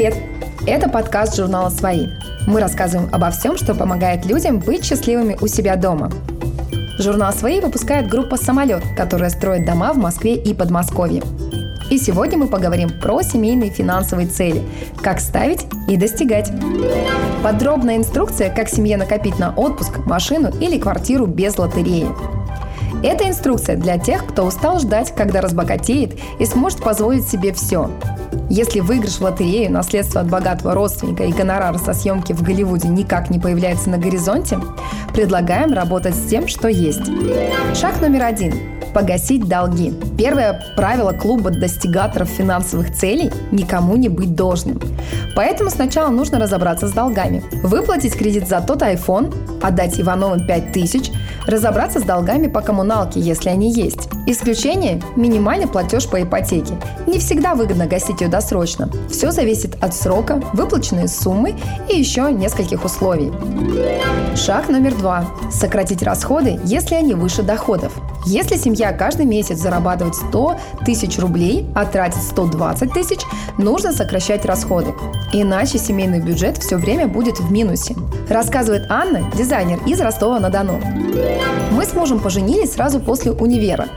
Привет! Это подкаст журнала «Свои». Мы рассказываем обо всем, что помогает людям быть счастливыми у себя дома. Журнал «Свои» выпускает группа «Самолет», которая строит дома в Москве и Подмосковье. И сегодня мы поговорим про семейные финансовые цели, как ставить и достигать. Подробная инструкция, как семье накопить на отпуск, машину или квартиру без лотереи. Это инструкция для тех, кто устал ждать, когда разбогатеет и сможет позволить себе все. Если выигрыш в лотерею, наследство от богатого родственника и гонорар со съемки в Голливуде никак не появляется на горизонте, предлагаем работать с тем, что есть. Шаг номер один погасить долги. Первое правило клуба достигаторов финансовых целей – никому не быть должным. Поэтому сначала нужно разобраться с долгами. Выплатить кредит за тот iPhone, отдать Ивановым 5000, разобраться с долгами по коммуналке, если они есть. Исключение – минимальный платеж по ипотеке. Не всегда выгодно гасить ее досрочно. Все зависит от срока, выплаченной суммы и еще нескольких условий. Шаг номер два – сократить расходы, если они выше доходов. Если семья каждый месяц зарабатывает 100 тысяч рублей, а тратит 120 тысяч, нужно сокращать расходы. Иначе семейный бюджет все время будет в минусе. Рассказывает Анна, дизайнер из Ростова-на-Дону. Мы с мужем поженились сразу после универа.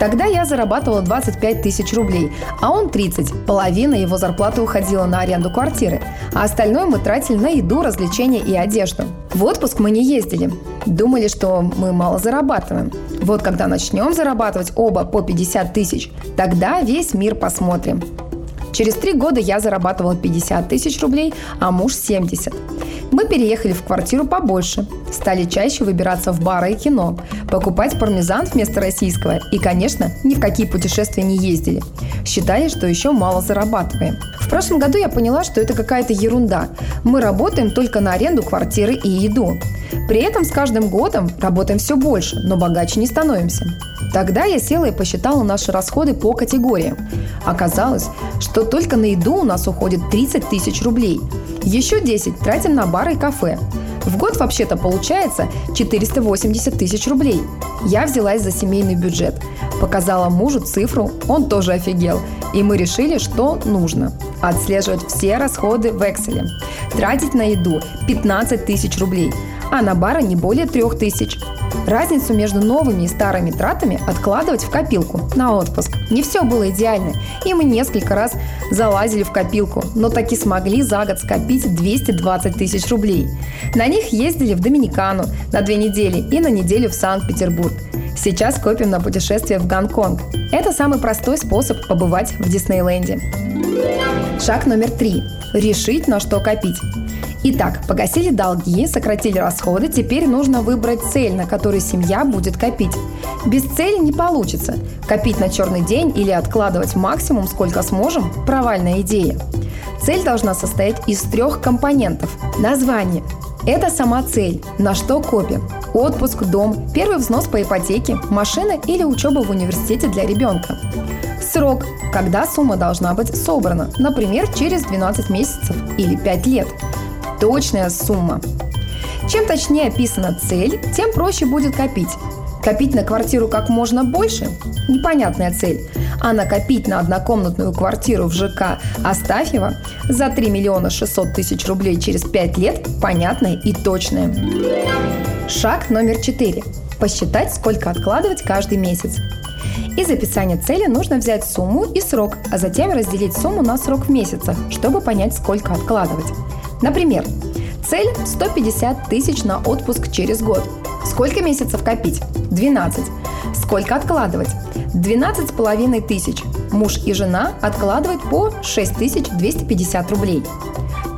Тогда я зарабатывала 25 тысяч рублей, а он 30. Половина его зарплаты уходила на аренду квартиры, а остальное мы тратили на еду, развлечения и одежду. В отпуск мы не ездили. Думали, что мы мало зарабатываем. Вот когда начнем зарабатывать оба по 50 тысяч, тогда весь мир посмотрим. Через три года я зарабатывала 50 тысяч рублей, а муж 70. Мы переехали в квартиру побольше, стали чаще выбираться в бары и кино, покупать пармезан вместо российского и, конечно, ни в какие путешествия не ездили. Считали, что еще мало зарабатываем. В прошлом году я поняла, что это какая-то ерунда. Мы работаем только на аренду квартиры и еду. При этом с каждым годом работаем все больше, но богаче не становимся. Тогда я села и посчитала наши расходы по категориям. Оказалось, что только на еду у нас уходит 30 тысяч рублей. Еще 10 тратим на бары и кафе. В год вообще-то получается 480 тысяч рублей. Я взялась за семейный бюджет. Показала мужу цифру, он тоже офигел. И мы решили, что нужно. Отслеживать все расходы в Excel. Тратить на еду 15 тысяч рублей, а на бары не более 3 тысяч. Разницу между новыми и старыми тратами откладывать в копилку на отпуск. Не все было идеально, и мы несколько раз залазили в копилку, но таки смогли за год скопить 220 тысяч рублей. На них ездили в Доминикану на две недели и на неделю в Санкт-Петербург. Сейчас копим на путешествие в Гонконг. Это самый простой способ побывать в Диснейленде. Шаг номер три. Решить, на что копить. Итак, погасили долги, сократили расходы, теперь нужно выбрать цель, на которой семья будет копить. Без цели не получится. Копить на черный день или откладывать максимум, сколько сможем – провальная идея. Цель должна состоять из трех компонентов. Название – это сама цель, на что копим. Отпуск, дом, первый взнос по ипотеке, машина или учеба в университете для ребенка. Срок, когда сумма должна быть собрана, например, через 12 месяцев или 5 лет – точная сумма. Чем точнее описана цель, тем проще будет копить. Копить на квартиру как можно больше – непонятная цель. А накопить на однокомнатную квартиру в ЖК Астафьева за 3 миллиона 600 тысяч рублей через 5 лет – понятная и точная. Шаг номер 4. Посчитать, сколько откладывать каждый месяц. Из описания цели нужно взять сумму и срок, а затем разделить сумму на срок в месяцах, чтобы понять, сколько откладывать. Например, цель 150 тысяч на отпуск через год. Сколько месяцев копить? 12. Сколько откладывать? 12 с половиной тысяч. Муж и жена откладывают по 6250 рублей.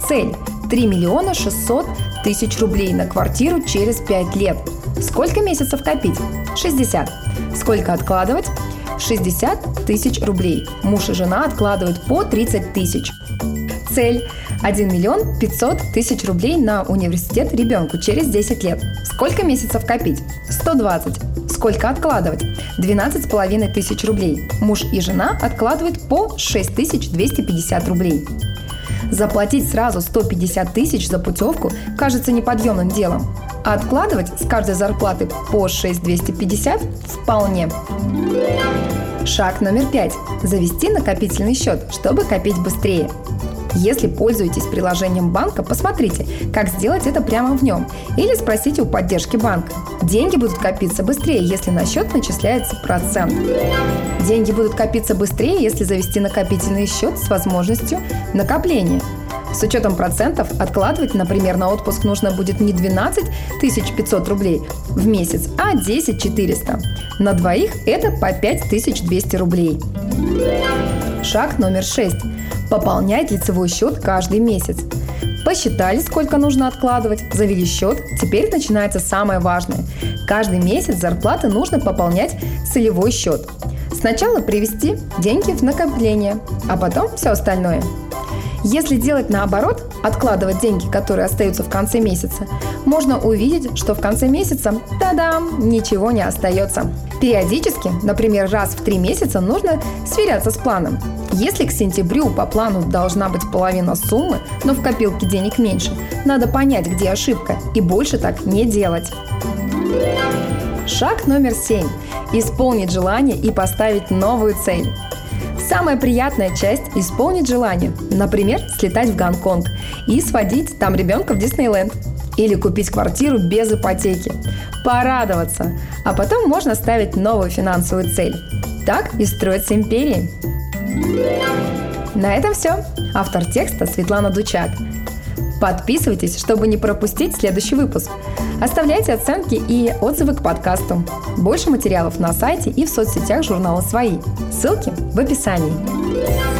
Цель 3 миллиона 600 тысяч рублей на квартиру через 5 лет. Сколько месяцев копить? 60. Сколько откладывать? 60 тысяч рублей. Муж и жена откладывают по 30 тысяч. Цель 1 миллион 500 тысяч рублей на университет ребенку через 10 лет. Сколько месяцев копить? 120. Сколько откладывать? 12 с половиной тысяч рублей. Муж и жена откладывают по 6250 рублей. Заплатить сразу 150 тысяч за путевку кажется неподъемным делом. А откладывать с каждой зарплаты по 6250 вполне. Шаг номер пять. Завести накопительный счет, чтобы копить быстрее. Если пользуетесь приложением банка, посмотрите, как сделать это прямо в нем. Или спросите у поддержки банка. Деньги будут копиться быстрее, если на счет начисляется процент. Деньги будут копиться быстрее, если завести накопительный счет с возможностью накопления. С учетом процентов откладывать, например, на отпуск нужно будет не 12 500 рублей в месяц, а 10 400. На двоих это по 5200 рублей. Шаг номер 6. Пополнять лицевой счет каждый месяц. Посчитали, сколько нужно откладывать, завели счет, теперь начинается самое важное. Каждый месяц зарплаты нужно пополнять целевой счет. Сначала привести деньги в накопление, а потом все остальное – если делать наоборот, откладывать деньги, которые остаются в конце месяца, можно увидеть, что в конце месяца, та-дам, ничего не остается. Периодически, например, раз в три месяца, нужно сверяться с планом. Если к сентябрю по плану должна быть половина суммы, но в копилке денег меньше, надо понять, где ошибка, и больше так не делать. Шаг номер семь. Исполнить желание и поставить новую цель. Самая приятная часть – исполнить желание. Например, слетать в Гонконг и сводить там ребенка в Диснейленд. Или купить квартиру без ипотеки. Порадоваться. А потом можно ставить новую финансовую цель. Так и строятся империи. На этом все. Автор текста Светлана Дучак. Подписывайтесь, чтобы не пропустить следующий выпуск. Оставляйте оценки и отзывы к подкасту. Больше материалов на сайте и в соцсетях журнала «Свои». Ссылки в описании.